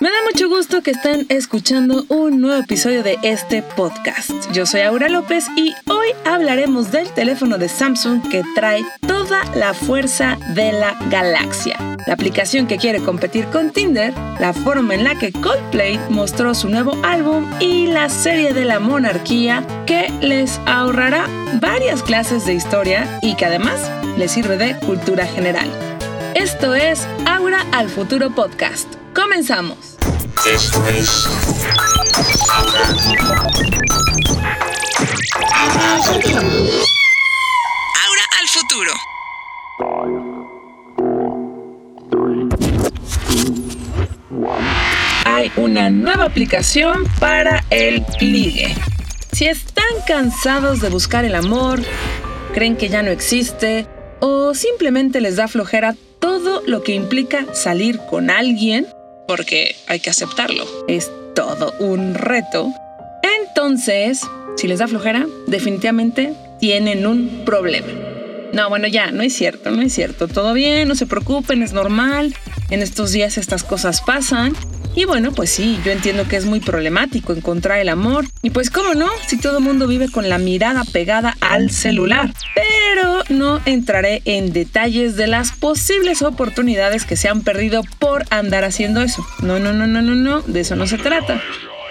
Me da mucho gusto que estén escuchando un nuevo episodio de este podcast. Yo soy Aura López y hoy hablaremos del teléfono de Samsung que trae toda la fuerza de la galaxia. La aplicación que quiere competir con Tinder, la forma en la que Coldplay mostró su nuevo álbum y la serie de la monarquía que les ahorrará varias clases de historia y que además les sirve de cultura general. Esto es Aura al Futuro Podcast. Comenzamos. Esto es. Ahora al futuro. Hay una nueva aplicación para el ligue. Si están cansados de buscar el amor, creen que ya no existe o simplemente les da flojera todo lo que implica salir con alguien, porque hay que aceptarlo. Es todo un reto. Entonces, si les da flojera, definitivamente tienen un problema. No, bueno, ya, no es cierto, no es cierto. Todo bien, no se preocupen, es normal. En estos días estas cosas pasan. Y bueno, pues sí, yo entiendo que es muy problemático encontrar el amor. Y pues cómo no, si todo el mundo vive con la mirada pegada al celular. Pero no entraré en detalles de las posibles oportunidades que se han perdido por andar haciendo eso. No, no, no, no, no, no, de eso no se trata.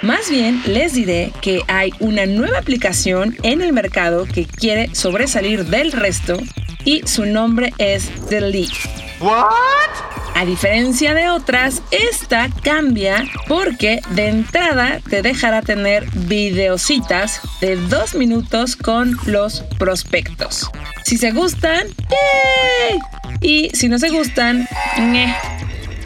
Más bien les diré que hay una nueva aplicación en el mercado que quiere sobresalir del resto y su nombre es The League. ¿What? A diferencia de otras, esta cambia porque de entrada te dejará tener videocitas de dos minutos con los prospectos. Si se gustan, ¡yay! Y si no se gustan.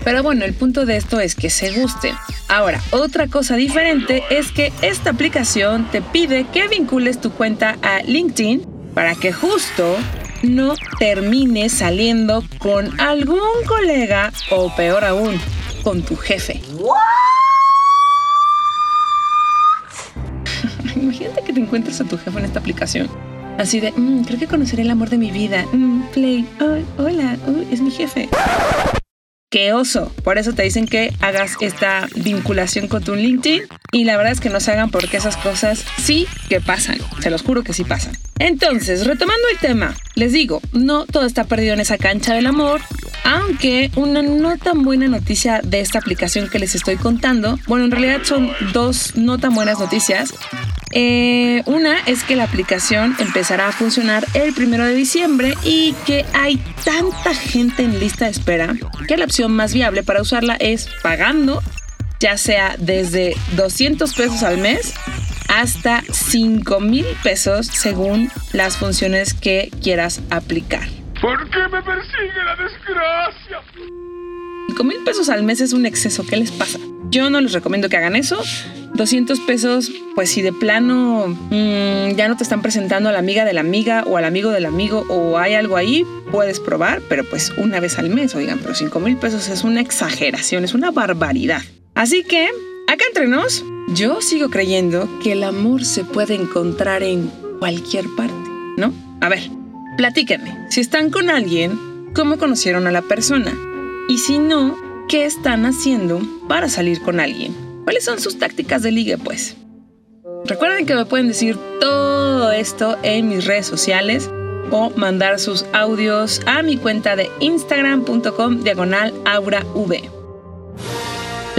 Pero bueno, el punto de esto es que se gusten. Ahora, otra cosa diferente es que esta aplicación te pide que vincules tu cuenta a LinkedIn para que justo no termines saliendo con algún colega o peor aún, con tu jefe. Imagínate que te encuentres a tu jefe en esta aplicación. Así de, mm, creo que conoceré el amor de mi vida. Mm, play, hola, es mi jefe. ¡Qué oso! Por eso te dicen que hagas esta vinculación con tu LinkedIn y la verdad es que no se hagan porque esas cosas sí que pasan. Se los juro que sí pasan. Entonces, retomando el tema, les digo, no todo está perdido en esa cancha del amor, aunque una no tan buena noticia de esta aplicación que les estoy contando, bueno, en realidad son dos no tan buenas noticias. Eh, una es que la aplicación empezará a funcionar el primero de diciembre y que hay tanta gente en lista de espera que la opción más viable para usarla es pagando, ya sea desde 200 pesos al mes hasta 5 mil pesos según las funciones que quieras aplicar. ¿Por qué me persigue la desgracia? 5 mil pesos al mes es un exceso, ¿qué les pasa? Yo no les recomiendo que hagan eso. 200 pesos, pues si de plano mm, ya no te están presentando a la amiga de la amiga o al amigo del amigo o hay algo ahí, puedes probar, pero pues una vez al mes, oigan, pero 5 mil pesos es una exageración, es una barbaridad. Así que, acá entre nos, yo sigo creyendo que el amor se puede encontrar en cualquier parte, ¿no? A ver, platíquenme, si están con alguien, ¿cómo conocieron a la persona? Y si no, ¿qué están haciendo para salir con alguien? ¿Cuáles son sus tácticas de ligue, pues? Recuerden que me pueden decir todo esto en mis redes sociales o mandar sus audios a mi cuenta de instagram.com diagonal aurav.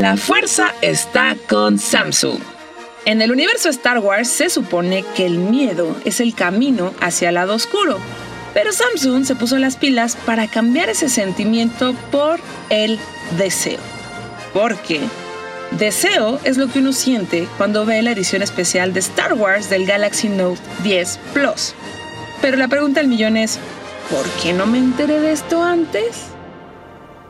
La fuerza está con Samsung. En el universo Star Wars se supone que el miedo es el camino hacia el lado oscuro, pero Samsung se puso las pilas para cambiar ese sentimiento por el deseo. Porque Deseo es lo que uno siente cuando ve la edición especial de Star Wars del Galaxy Note 10 Plus. Pero la pregunta del millón es, ¿por qué no me enteré de esto antes?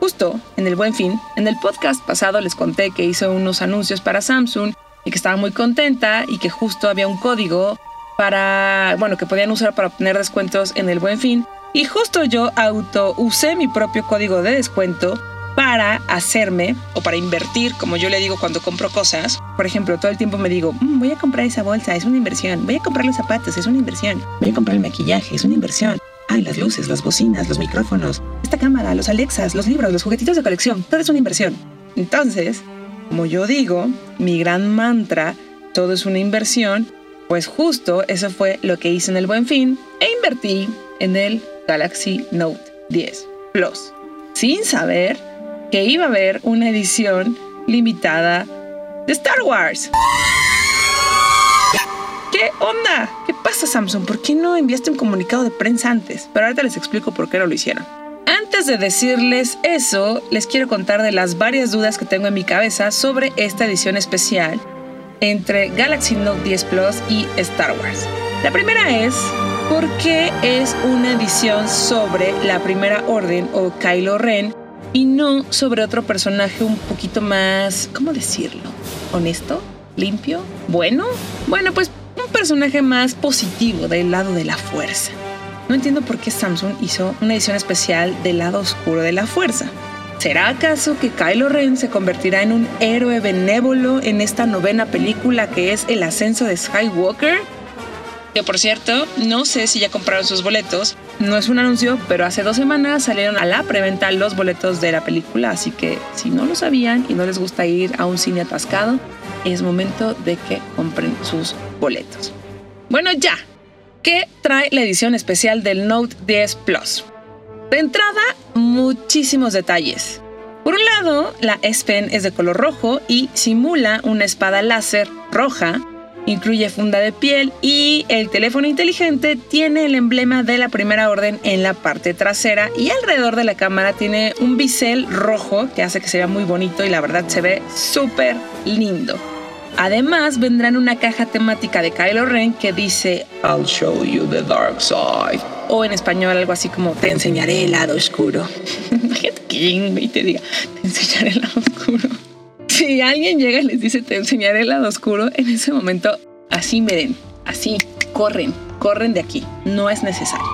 Justo en el buen fin, en el podcast pasado les conté que hice unos anuncios para Samsung y que estaba muy contenta y que justo había un código para, bueno, que podían usar para obtener descuentos en el buen fin. Y justo yo auto usé mi propio código de descuento para hacerme o para invertir, como yo le digo cuando compro cosas. Por ejemplo, todo el tiempo me digo, mm, voy a comprar esa bolsa, es una inversión. Voy a comprar los zapatos, es una inversión. Voy a comprar el maquillaje, es una inversión. Las luces, las bocinas, los micrófonos, esta cámara, los Alexas, los libros, los juguetitos de colección, todo es una inversión. Entonces, como yo digo, mi gran mantra, todo es una inversión, pues justo eso fue lo que hice en el buen fin e invertí en el Galaxy Note 10 Plus, sin saber que iba a haber una edición limitada de Star Wars. ¿Qué onda? ¿Qué pasa Samsung? ¿Por qué no enviaste un comunicado de prensa antes? Pero ahorita les explico por qué no lo hicieron. Antes de decirles eso, les quiero contar de las varias dudas que tengo en mi cabeza sobre esta edición especial entre Galaxy Note 10 Plus y Star Wars. La primera es, ¿por qué es una edición sobre la primera orden o Kylo Ren y no sobre otro personaje un poquito más, ¿cómo decirlo? ¿Honesto? ¿Limpio? ¿Bueno? Bueno, pues personaje más positivo del lado de la fuerza. No entiendo por qué Samsung hizo una edición especial del lado oscuro de la fuerza. ¿Será acaso que Kylo Ren se convertirá en un héroe benévolo en esta novena película que es El ascenso de Skywalker? Que por cierto, no sé si ya compraron sus boletos. No es un anuncio, pero hace dos semanas salieron a la preventa los boletos de la película, así que si no lo sabían y no les gusta ir a un cine atascado, es momento de que compren sus boletos. Bueno, ya. ¿Qué trae la edición especial del Note 10 Plus? De entrada, muchísimos detalles. Por un lado, la S Pen es de color rojo y simula una espada láser roja. Incluye funda de piel y el teléfono inteligente tiene el emblema de la primera orden en la parte trasera y alrededor de la cámara tiene un bisel rojo que hace que se vea muy bonito y la verdad se ve súper lindo. Además, vendrá en una caja temática de Kylo Ren que dice I'll show you the dark side. O en español algo así como Te enseñaré el lado oscuro. Imagínate que te diga Te enseñaré el lado oscuro. Si alguien llega y les dice Te enseñaré el lado oscuro, en ese momento así miren, así corren, corren de aquí. No es necesario.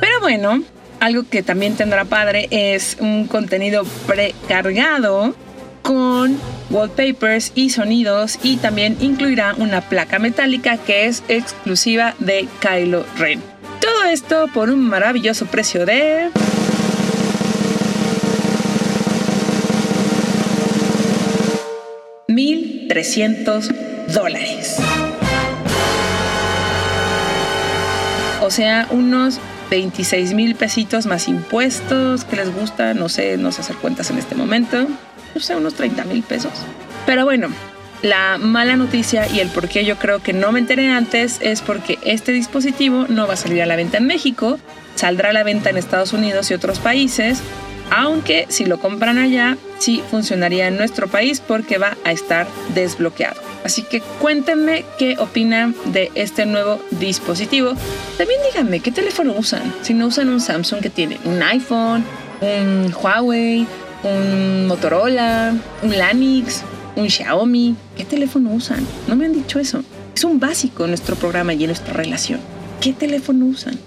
Pero bueno, algo que también tendrá padre es un contenido precargado con wallpapers y sonidos y también incluirá una placa metálica que es exclusiva de Kylo Ren. Todo esto por un maravilloso precio de... $1,300 dólares. O sea, unos 26 mil pesitos más impuestos que les gusta, no sé, no sé hacer cuentas en este momento, no sé, unos 30 mil pesos. Pero bueno, la mala noticia y el por qué yo creo que no me enteré antes es porque este dispositivo no va a salir a la venta en México, saldrá a la venta en Estados Unidos y otros países, aunque si lo compran allá, sí funcionaría en nuestro país porque va a estar desbloqueado. Así que cuéntenme qué opinan de este nuevo dispositivo. También díganme qué teléfono usan. Si no usan un Samsung que tiene un iPhone, un Huawei, un Motorola, un Lanix, un Xiaomi, ¿qué teléfono usan? No me han dicho eso. Es un básico en nuestro programa y en nuestra relación. ¿Qué teléfono usan?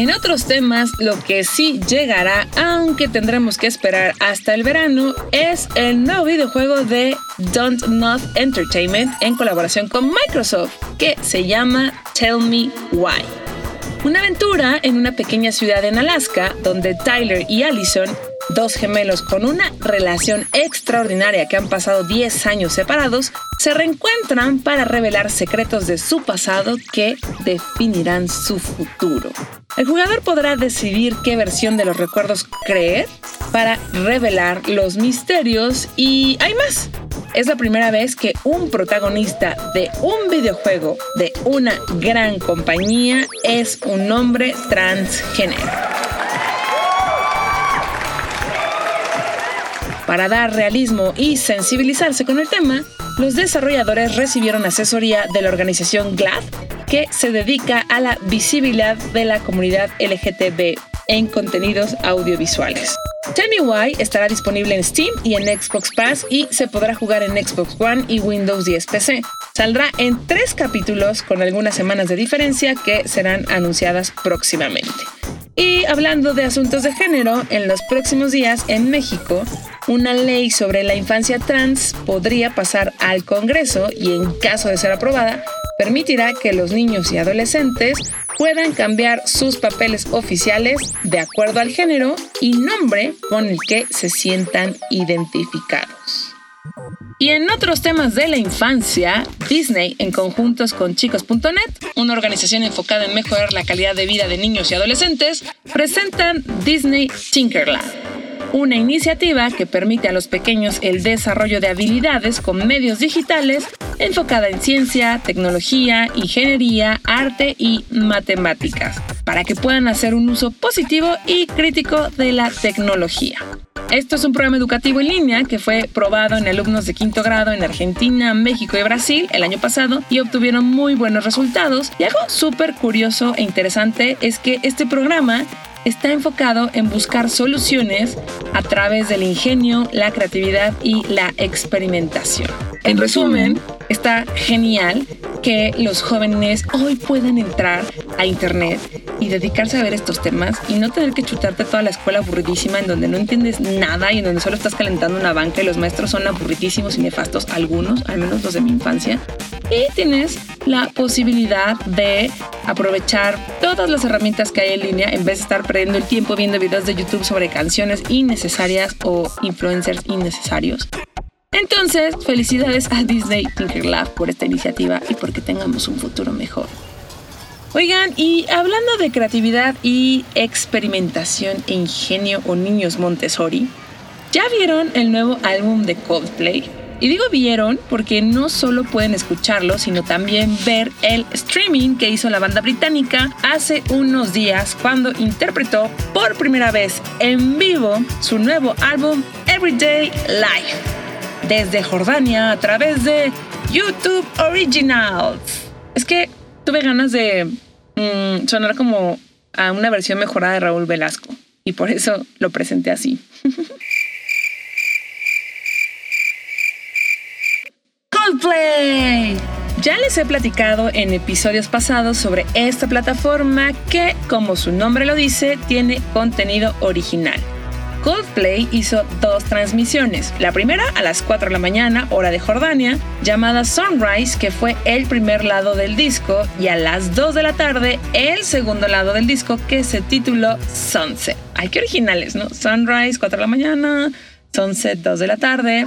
En otros temas, lo que sí llegará, aunque tendremos que esperar hasta el verano, es el nuevo videojuego de Don't Not Entertainment en colaboración con Microsoft, que se llama Tell Me Why. Una aventura en una pequeña ciudad en Alaska donde Tyler y Allison Dos gemelos con una relación extraordinaria que han pasado 10 años separados se reencuentran para revelar secretos de su pasado que definirán su futuro. El jugador podrá decidir qué versión de los recuerdos creer para revelar los misterios y hay más. Es la primera vez que un protagonista de un videojuego de una gran compañía es un hombre transgénero. Para dar realismo y sensibilizarse con el tema, los desarrolladores recibieron asesoría de la organización GLAD, que se dedica a la visibilidad de la comunidad LGTB en contenidos audiovisuales. Tell Me Why estará disponible en Steam y en Xbox Pass y se podrá jugar en Xbox One y Windows 10 PC. Saldrá en tres capítulos con algunas semanas de diferencia que serán anunciadas próximamente. Y hablando de asuntos de género, en los próximos días en México, una ley sobre la infancia trans podría pasar al Congreso y en caso de ser aprobada, permitirá que los niños y adolescentes puedan cambiar sus papeles oficiales de acuerdo al género y nombre con el que se sientan identificados. Y en otros temas de la infancia, Disney, en conjuntos con chicos.net, una organización enfocada en mejorar la calidad de vida de niños y adolescentes, presentan Disney Tinkerland una iniciativa que permite a los pequeños el desarrollo de habilidades con medios digitales enfocada en ciencia, tecnología, ingeniería, arte y matemáticas, para que puedan hacer un uso positivo y crítico de la tecnología. Esto es un programa educativo en línea que fue probado en alumnos de quinto grado en Argentina, México y Brasil el año pasado y obtuvieron muy buenos resultados. Y algo súper curioso e interesante es que este programa está enfocado en buscar soluciones a través del ingenio, la creatividad y la experimentación. En resumen, está genial que los jóvenes hoy puedan entrar a internet y dedicarse a ver estos temas y no tener que chutarte toda la escuela aburridísima en donde no entiendes nada y en donde solo estás calentando una banca y los maestros son aburridísimos y nefastos, algunos, al menos los de mi infancia. Y tienes la posibilidad de aprovechar todas las herramientas que hay en línea en vez de estar perdiendo el tiempo viendo videos de YouTube sobre canciones innecesarias o influencers innecesarios. Entonces, felicidades a Disney Tinker Lab por esta iniciativa y porque tengamos un futuro mejor. Oigan, y hablando de creatividad y experimentación e ingenio o niños Montessori, ¿ya vieron el nuevo álbum de Coldplay? Y digo vieron porque no solo pueden escucharlo, sino también ver el streaming que hizo la banda británica hace unos días cuando interpretó por primera vez en vivo su nuevo álbum Everyday Life desde Jordania a través de YouTube Originals. Es que tuve ganas de mm, sonar como a una versión mejorada de Raúl Velasco y por eso lo presenté así. Coldplay. Ya les he platicado en episodios pasados sobre esta plataforma que, como su nombre lo dice, tiene contenido original. Coldplay hizo dos transmisiones. La primera a las 4 de la mañana, hora de Jordania, llamada Sunrise, que fue el primer lado del disco, y a las 2 de la tarde, el segundo lado del disco, que se tituló Sunset. Ay, qué originales, ¿no? Sunrise, 4 de la mañana, Sunset, 2 de la tarde.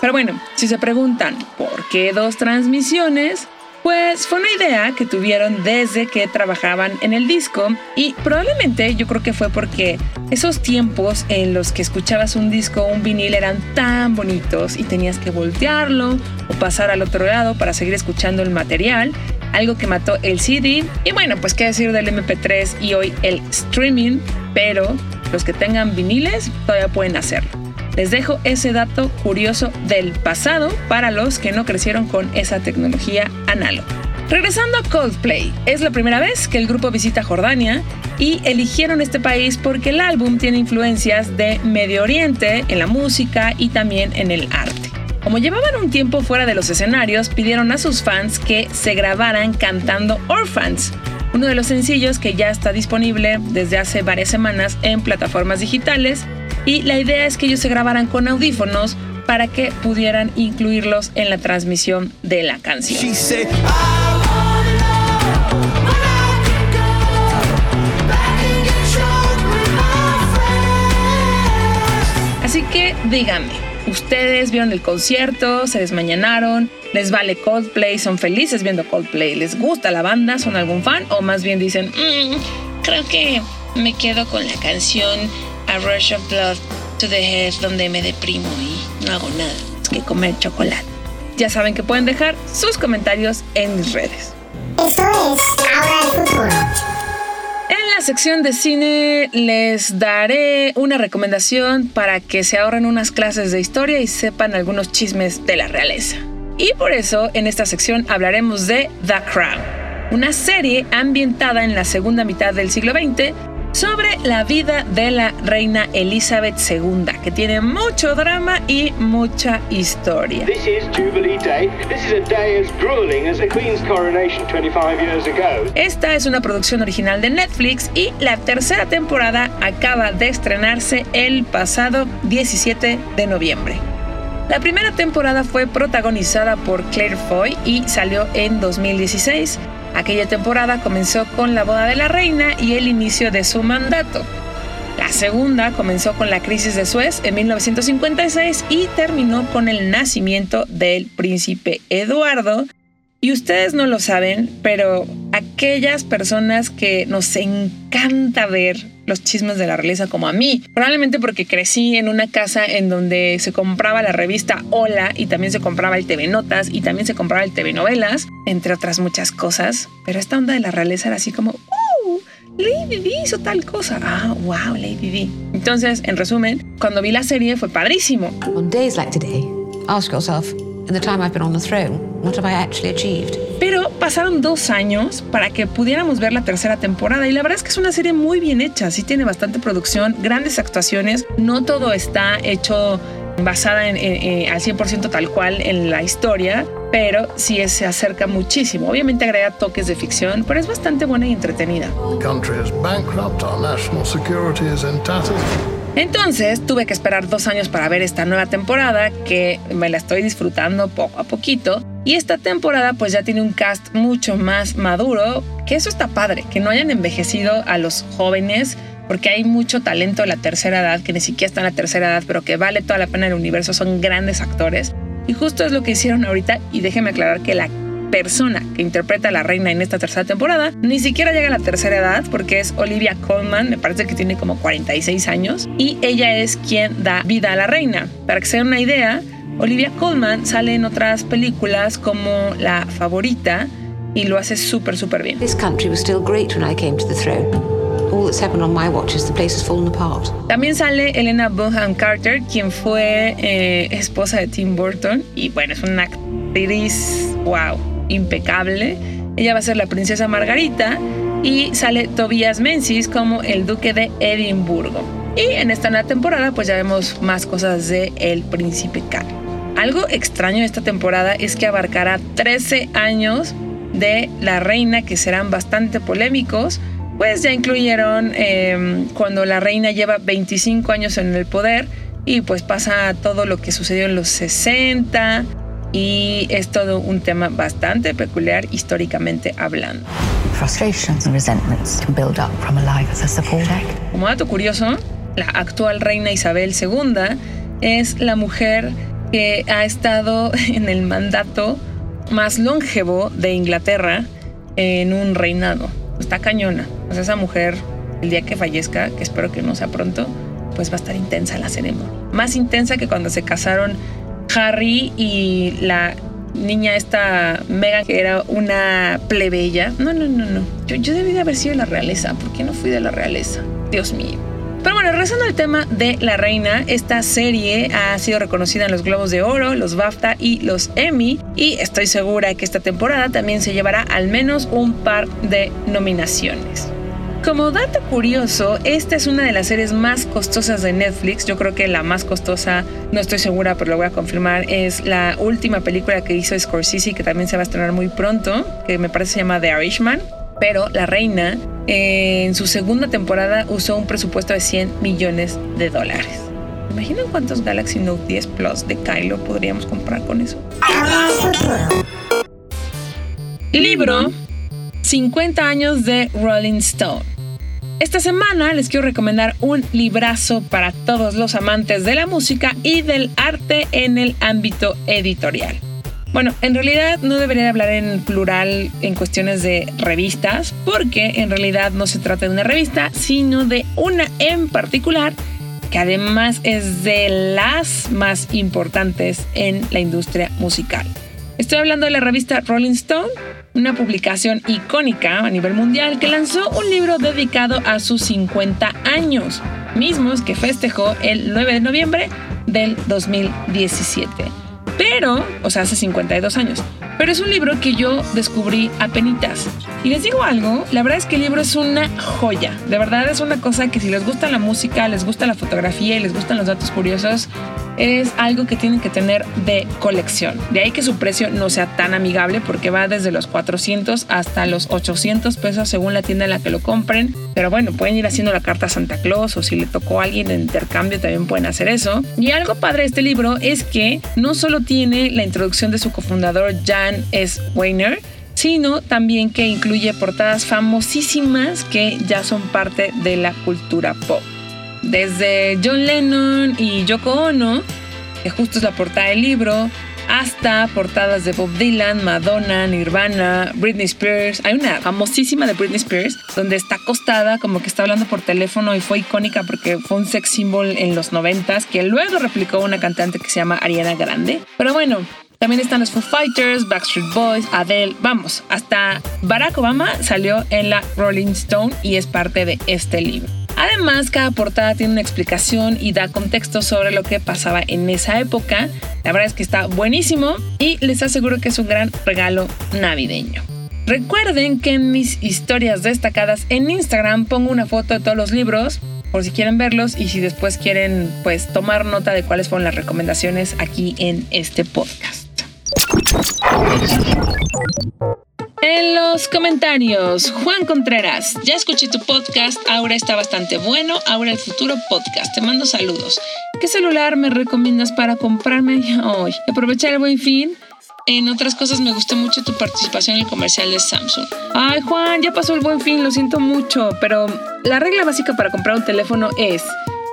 Pero bueno, si se preguntan por qué dos transmisiones, pues fue una idea que tuvieron desde que trabajaban en el disco y probablemente yo creo que fue porque esos tiempos en los que escuchabas un disco un vinil eran tan bonitos y tenías que voltearlo o pasar al otro lado para seguir escuchando el material, algo que mató el CD y bueno, pues qué decir del MP3 y hoy el streaming, pero los que tengan viniles todavía pueden hacerlo. Les dejo ese dato curioso del pasado para los que no crecieron con esa tecnología análoga. Regresando a Coldplay, es la primera vez que el grupo visita Jordania y eligieron este país porque el álbum tiene influencias de Medio Oriente en la música y también en el arte. Como llevaban un tiempo fuera de los escenarios, pidieron a sus fans que se grabaran cantando Orphans, uno de los sencillos que ya está disponible desde hace varias semanas en plataformas digitales y la idea es que ellos se grabaran con audífonos para que pudieran incluirlos en la transmisión de la canción. Así que díganme, ¿ustedes vieron el concierto? ¿Se desmañanaron? ¿Les vale Coldplay? ¿Son felices viendo Coldplay? ¿Les gusta la banda? ¿Son algún fan? ¿O más bien dicen, mm, creo que me quedo con la canción a Rush of Blood to the Head donde me deprimo y no hago nada es que comer chocolate. Ya saben que pueden dejar sus comentarios en mis redes. Eso es Ahora el Futuro. En la sección de cine les daré una recomendación para que se ahorren unas clases de historia y sepan algunos chismes de la realeza. Y por eso en esta sección hablaremos de The Crown, una serie ambientada en la segunda mitad del siglo XX sobre la vida de la reina Elizabeth II, que tiene mucho drama y mucha historia. Esta es una producción original de Netflix y la tercera temporada acaba de estrenarse el pasado 17 de noviembre. La primera temporada fue protagonizada por Claire Foy y salió en 2016. Aquella temporada comenzó con la boda de la reina y el inicio de su mandato. La segunda comenzó con la crisis de Suez en 1956 y terminó con el nacimiento del príncipe Eduardo. Y ustedes no lo saben, pero aquellas personas que nos encanta ver los chismes de la realeza como a mí. Probablemente porque crecí en una casa en donde se compraba la revista Hola y también se compraba el TV Notas y también se compraba el TV Novelas, entre otras muchas cosas. Pero esta onda de la realeza era así como, ¡uh! Lady Di hizo tal cosa. Ah, wow, Lady Di. Entonces, en resumen, cuando vi la serie fue padrísimo. On days like today, ask yourself, in the time I've been on the throne, what have I actually achieved? Pero pasaron dos años para que pudiéramos ver la tercera temporada y la verdad es que es una serie muy bien hecha, sí tiene bastante producción, grandes actuaciones, no todo está hecho basada en, en- en- al 100% tal cual en la historia, pero sí es- se acerca muchísimo. Obviamente agrega toques de ficción, pero es bastante buena y entretenida. The country is bankrupt, our national security is in tatters. Entonces tuve que esperar dos años para ver esta nueva temporada que me la estoy disfrutando poco a poquito. Y esta temporada pues ya tiene un cast mucho más maduro, que eso está padre, que no hayan envejecido a los jóvenes, porque hay mucho talento de la tercera edad, que ni siquiera está en la tercera edad, pero que vale toda la pena el universo, son grandes actores. Y justo es lo que hicieron ahorita, y déjenme aclarar que la persona que interpreta a la reina en esta tercera temporada ni siquiera llega a la tercera edad porque es Olivia Colman, me parece que tiene como 46 años y ella es quien da vida a la reina. Para que se den una idea, Olivia Colman sale en otras películas como La Favorita y lo hace súper súper bien. También sale Elena Bonham Carter, quien fue eh, esposa de Tim Burton y bueno, es una actriz, wow, impecable. Ella va a ser la princesa Margarita y sale Tobias Menzies como el duque de Edimburgo. Y en esta nueva temporada pues ya vemos más cosas de El Príncipe Carlos. Algo extraño de esta temporada es que abarcará 13 años de la reina que serán bastante polémicos, pues ya incluyeron eh, cuando la reina lleva 25 años en el poder y pues pasa todo lo que sucedió en los 60 y es todo un tema bastante peculiar históricamente hablando. Frustrations and resentments can build up from a life as a support act. Como dato curioso, la actual reina Isabel II es la mujer que ha estado en el mandato más longevo de Inglaterra en un reinado. Está cañona. Pues esa mujer, el día que fallezca, que espero que no sea pronto, pues va a estar intensa la ceremonia. Más intensa que cuando se casaron Harry y la niña esta Meghan, que era una plebeya. No, no, no, no. Yo, yo debí de haber sido de la realeza. ¿Por qué no fui de la realeza? Dios mío. Pero bueno, regresando al tema de La Reina, esta serie ha sido reconocida en los Globos de Oro, los BAFTA y los Emmy, y estoy segura que esta temporada también se llevará al menos un par de nominaciones. Como dato curioso, esta es una de las series más costosas de Netflix. Yo creo que la más costosa, no estoy segura, pero lo voy a confirmar, es la última película que hizo Scorsese, que también se va a estrenar muy pronto, que me parece se llama The Irishman. Pero La Reina, eh, en su segunda temporada, usó un presupuesto de 100 millones de dólares. ¿Imaginan cuántos Galaxy Note 10 Plus de Kylo podríamos comprar con eso? Libro 50 años de Rolling Stone. Esta semana les quiero recomendar un librazo para todos los amantes de la música y del arte en el ámbito editorial. Bueno, en realidad no debería de hablar en plural en cuestiones de revistas, porque en realidad no se trata de una revista, sino de una en particular que además es de las más importantes en la industria musical. Estoy hablando de la revista Rolling Stone, una publicación icónica a nivel mundial que lanzó un libro dedicado a sus 50 años, mismos que festejó el 9 de noviembre del 2017. Pero, o sea, hace 52 años. pero es un libro que yo descubrí a penitas. Y les digo algo, la verdad es que el libro es una joya. De verdad es una cosa que si les gusta la música, les gusta la fotografía y les gustan los datos curiosos, es algo que tienen que tener de colección. De ahí que su precio no sea tan amigable porque va desde los 400 hasta los 800 pesos según la tienda en la que lo compren. Pero bueno, pueden ir haciendo la carta a Santa Claus o si le tocó a alguien en intercambio también pueden hacer eso. Y algo padre de este libro es que no solo tiene la introducción de su cofundador Jan S. Weiner, sino también que incluye portadas famosísimas que ya son parte de la cultura pop desde John Lennon y Yoko Ono, que justo es la portada del libro, hasta portadas de Bob Dylan, Madonna, Nirvana, Britney Spears. Hay una famosísima de Britney Spears donde está acostada como que está hablando por teléfono y fue icónica porque fue un sex symbol en los noventas que luego replicó una cantante que se llama Ariana Grande. Pero bueno, también están los Foo Fighters, Backstreet Boys, Adele, vamos, hasta Barack Obama salió en la Rolling Stone y es parte de este libro. Además, cada portada tiene una explicación y da contexto sobre lo que pasaba en esa época. La verdad es que está buenísimo y les aseguro que es un gran regalo navideño. Recuerden que en mis historias destacadas en Instagram pongo una foto de todos los libros por si quieren verlos y si después quieren pues tomar nota de cuáles fueron las recomendaciones aquí en este podcast. En los comentarios, Juan Contreras, ya escuché tu podcast, Aura está bastante bueno, Aura el futuro podcast, te mando saludos. ¿Qué celular me recomiendas para comprarme hoy? Aprovechar el buen fin. En otras cosas me gustó mucho tu participación en el comercial de Samsung. Ay Juan, ya pasó el buen fin, lo siento mucho, pero la regla básica para comprar un teléfono es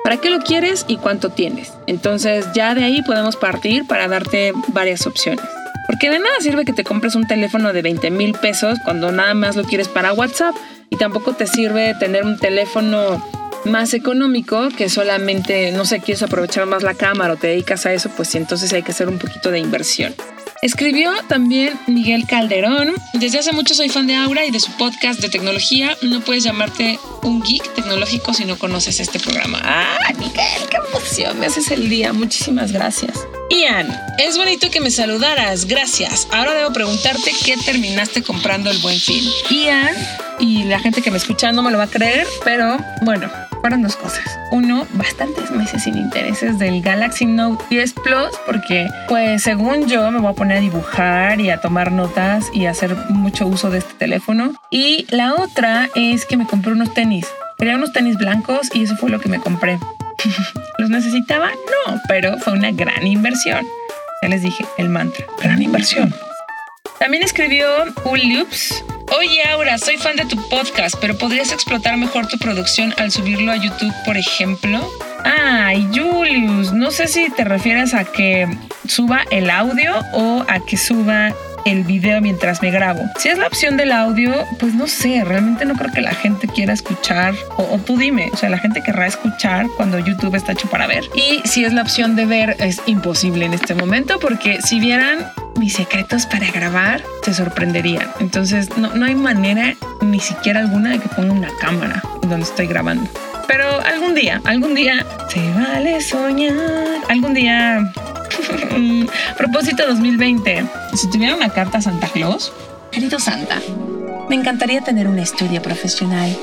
¿para qué lo quieres y cuánto tienes? Entonces ya de ahí podemos partir para darte varias opciones. Porque de nada sirve que te compres un teléfono de 20 mil pesos cuando nada más lo quieres para WhatsApp. Y tampoco te sirve tener un teléfono más económico que solamente, no sé, quieres aprovechar más la cámara o te dedicas a eso, pues entonces hay que hacer un poquito de inversión. Escribió también Miguel Calderón. Desde hace mucho soy fan de Aura y de su podcast de tecnología. No puedes llamarte un geek tecnológico si no conoces este programa. ¡Ah, Miguel! ¡Qué emoción! Me haces el día. Muchísimas gracias. Ian, es bonito que me saludaras. Gracias. Ahora debo preguntarte qué terminaste comprando el buen fin. Ian, y la gente que me escucha no me lo va a creer, pero bueno, fueron dos cosas. Uno, bastantes meses sin intereses del Galaxy Note 10 Plus, porque pues según yo me voy a poner a dibujar y a tomar notas y a hacer mucho uso de este teléfono. Y la otra es que me compré unos tenis. Quería unos tenis blancos y eso fue lo que me compré. ¿Los necesitaba? No, pero fue una gran inversión. Ya les dije, el mantra, gran inversión. También escribió Uliups. Oye, Aura, soy fan de tu podcast, pero ¿podrías explotar mejor tu producción al subirlo a YouTube, por ejemplo? Ay, Julius, no sé si te refieres a que suba el audio o a que suba el video mientras me grabo. Si es la opción del audio, pues no sé, realmente no creo que la gente quiera escuchar, o, tú dime, o sea, la gente querrá escuchar cuando YouTube está hecho para ver. Y si es la opción de ver, es imposible en este momento, porque si vieran mis secretos para grabar, se sorprenderían. Entonces, no, no hay manera ni siquiera alguna de que ponga una cámara donde estoy grabando. Pero algún día, algún día, se vale soñar. Algún día Propósito 2020. Si tuviera una carta a Santa Claus, querido Santa, me encantaría tener un estudio profesional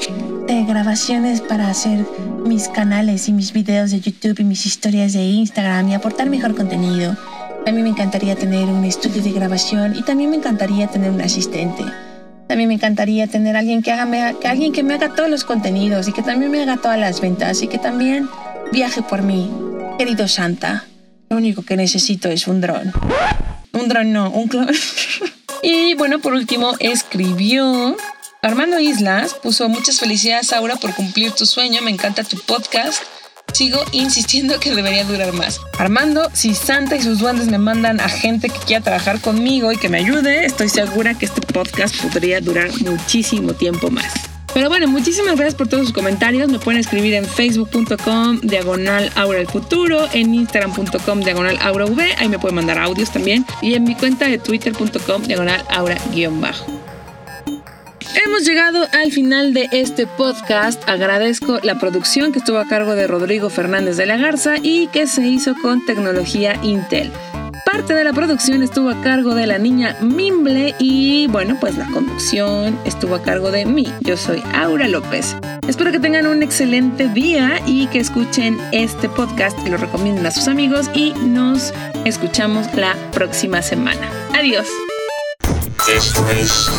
de grabaciones para hacer mis canales y mis videos de YouTube y mis historias de Instagram y aportar mejor contenido. También me encantaría tener un estudio de grabación y también me encantaría tener un asistente. También me encantaría tener alguien que haga, alguien que me haga todos los contenidos y que también me haga todas las ventas y que también viaje por mí. Querido Santa, lo único que necesito es un dron. Un dron no, un clon. y bueno, por último, escribió Armando Islas puso muchas felicidades, Aura, por cumplir tu sueño. Me encanta tu podcast. Sigo insistiendo que debería durar más. Armando, si Santa y sus duendes me mandan a gente que quiera trabajar conmigo y que me ayude, estoy segura que este podcast podría durar muchísimo tiempo más. Pero bueno, muchísimas gracias por todos sus comentarios. Me pueden escribir en facebook.com diagonal aura el futuro, en instagram.com diagonal aura v, ahí me pueden mandar audios también, y en mi cuenta de twitter.com diagonal aura guion bajo. Hemos llegado al final de este podcast. Agradezco la producción que estuvo a cargo de Rodrigo Fernández de la Garza y que se hizo con tecnología Intel. Parte de la producción estuvo a cargo de la niña Mimble y bueno, pues la conducción estuvo a cargo de mí. Yo soy Aura López. Espero que tengan un excelente día y que escuchen este podcast y lo recomienden a sus amigos y nos escuchamos la próxima semana. Adiós. Esto es.